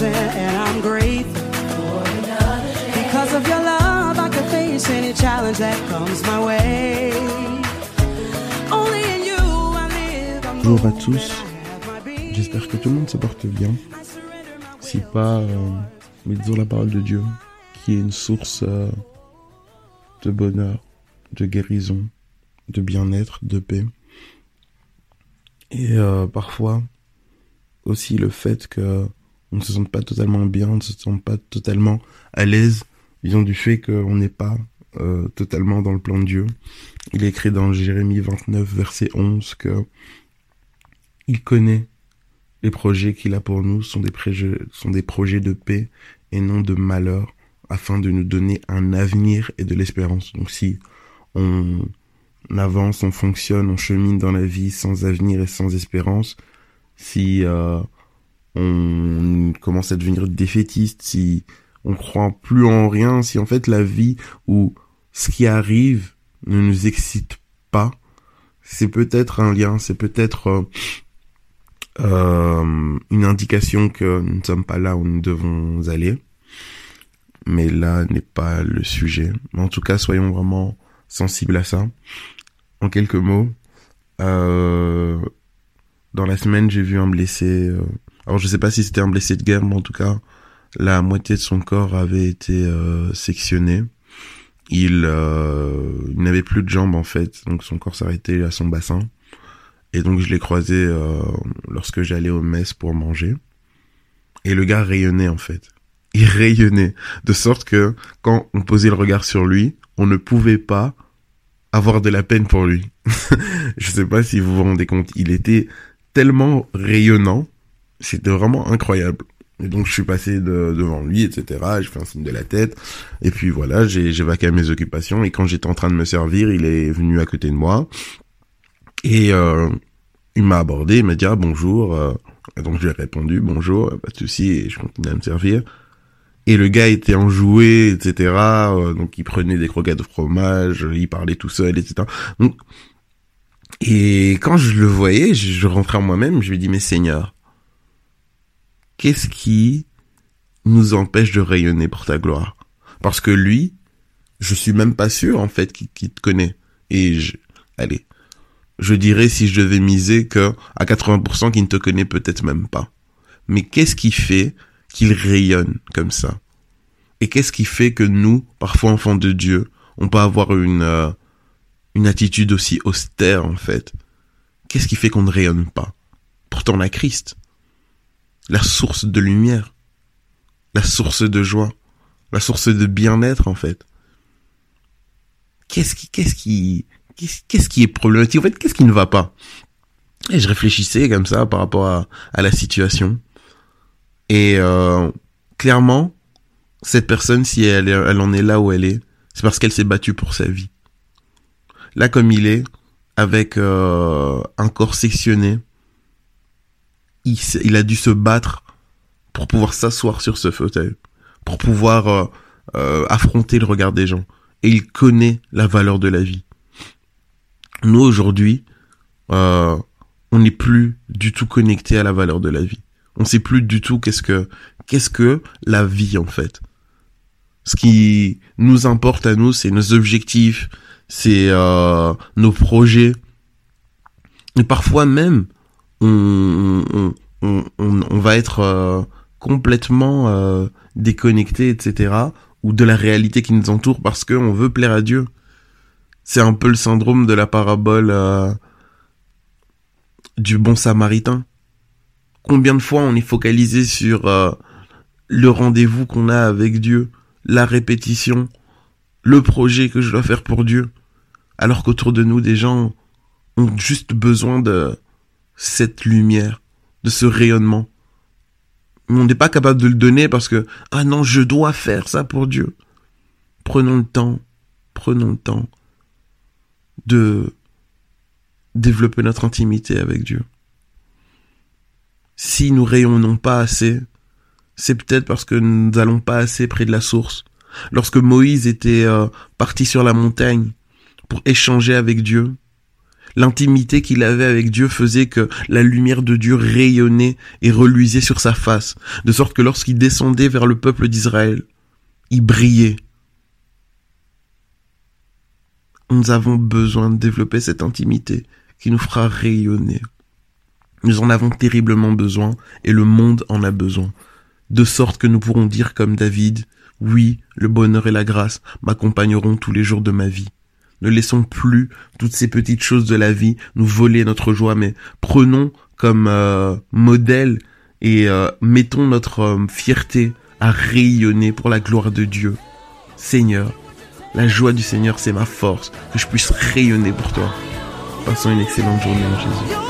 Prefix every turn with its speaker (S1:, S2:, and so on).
S1: mountain and I'm grateful. Because of your love, I can face any challenge that comes my way. Only in you I live. I'm
S2: Bonjour à tous. J'espère que tout le monde se porte bien. Si pas, euh, médisons la parole de Dieu, qui est une source euh, de bonheur, de guérison, de bien-être, de paix. Et euh, parfois, aussi le fait que on ne se sente pas totalement bien, on ne se sente pas totalement à l'aise, disons du fait qu'on n'est pas euh, totalement dans le plan de Dieu. Il est écrit dans Jérémie 29, verset 11, que il connaît les projets qu'il a pour nous sont des, projets, sont des projets de paix et non de malheur, afin de nous donner un avenir et de l'espérance. Donc si on avance, on fonctionne, on chemine dans la vie sans avenir et sans espérance, si euh, on commence à devenir défaitiste, si on croit plus en rien, si en fait la vie ou ce qui arrive ne nous excite pas, c'est peut-être un lien, c'est peut-être euh, euh, une indication que nous ne sommes pas là où nous devons aller. Mais là n'est pas le sujet. En tout cas, soyons vraiment sensibles à ça. En quelques mots, euh, dans la semaine, j'ai vu un blessé. Alors, je sais pas si c'était un blessé de guerre, mais en tout cas, la moitié de son corps avait été euh, sectionné. Il, euh, n'avait plus de jambes en fait, donc son corps s'arrêtait à son bassin. Et donc je l'ai croisé euh, lorsque j'allais au mess pour manger. Et le gars rayonnait en fait. Il rayonnait. De sorte que quand on posait le regard sur lui, on ne pouvait pas avoir de la peine pour lui. je sais pas si vous vous rendez compte. Il était tellement rayonnant. C'était vraiment incroyable. Et donc je suis passé de, devant lui, etc. Je fais un signe de la tête. Et puis voilà, j'ai j'ai vaqué à mes occupations. Et quand j'étais en train de me servir, il est venu à côté de moi. Et euh, il m'a abordé, il m'a dit ah, bonjour. euh, et donc je lui ai répondu bonjour, pas de souci, et je continue à me servir. Et le gars était enjoué, etc. euh, donc il prenait des croquettes de fromage, il parlait tout seul, etc. Donc, et quand je le voyais, je, je rentrais en moi-même, je lui dis mais Seigneur, qu'est-ce qui nous empêche de rayonner pour ta gloire? Parce que lui, je suis même pas sûr en fait qu'il te connaît. Et je, allez, je dirais si je devais miser que à 80% qu'il ne te connaît peut-être même pas. Mais qu'est-ce qui fait qu'il rayonne comme ça? Et qu'est-ce qui fait que nous, parfois enfants de Dieu, on peut avoir une euh, une attitude aussi austère en fait? Qu'est-ce qui fait qu'on ne rayonne pas? Pourtant on a Christ, la source de lumière, la source de joie, la source de bien-être en fait. Qu'est-ce qui qu'est-ce qui qu'est-ce qui est problématique? En fait, qu'est-ce qui ne va pas? Et je réfléchissais comme ça par rapport à, la situation. Et euh, clairement, cette personne, si elle, elle en est là où elle est, c'est parce qu'elle s'est battue pour sa vie. Là, comme il est, avec euh, un corps sectionné, il, a dû se battre pour pouvoir s'asseoir sur ce fauteuil, pour pouvoir euh, euh, affronter le regard des gens. Et il connaît la valeur de la vie. Nous, aujourd'hui, euh, on n'est plus du tout connecté à la valeur de la vie. On sait plus du tout qu'est-ce que qu'est-ce que la vie en fait. Ce qui nous importe à nous, c'est nos objectifs, c'est nos projets. Et parfois même, on, on, on, on, va être euh, complètement euh, déconnecté, etc. Ou de la réalité qui nous entoure parce qu'on veut plaire à Dieu. C'est un peu le syndrome de la parabole euh, du bon samaritain. Combien de fois on est focalisé sur euh, le rendez-vous qu'on a avec Dieu, la répétition, le projet que je dois faire pour Dieu, alors qu'autour de nous des gens ont juste besoin de cette lumière, de ce rayonnement. On n'est pas capable de le donner parce que ah non, je dois faire ça pour Dieu. Prenons le temps, prenons le temps de développer notre intimité avec Dieu. Si nous rayonnons pas assez, c'est peut-être parce que nous n'allons pas assez près de la source. Lorsque Moïse était euh, parti sur la montagne pour échanger avec Dieu, L'intimité qu'il avait avec Dieu faisait que la lumière de Dieu rayonnait et reluisait sur sa face, de sorte que lorsqu'il descendait vers le peuple d'Israël, il brillait. Nous avons besoin de développer cette intimité qui nous fera rayonner. Nous en avons terriblement besoin et le monde en a besoin. De sorte que nous pourrons dire comme David, oui, le bonheur et la grâce m'accompagneront tous les jours de ma vie. Ne laissons plus toutes ces petites choses de la vie nous voler notre joie, mais prenons comme euh, modèle et euh, mettons notre euh, fierté à rayonner pour la gloire de Dieu. Seigneur, la joie du Seigneur, c'est ma force, que je puisse rayonner pour toi. Passons une excellente journée en Jésus.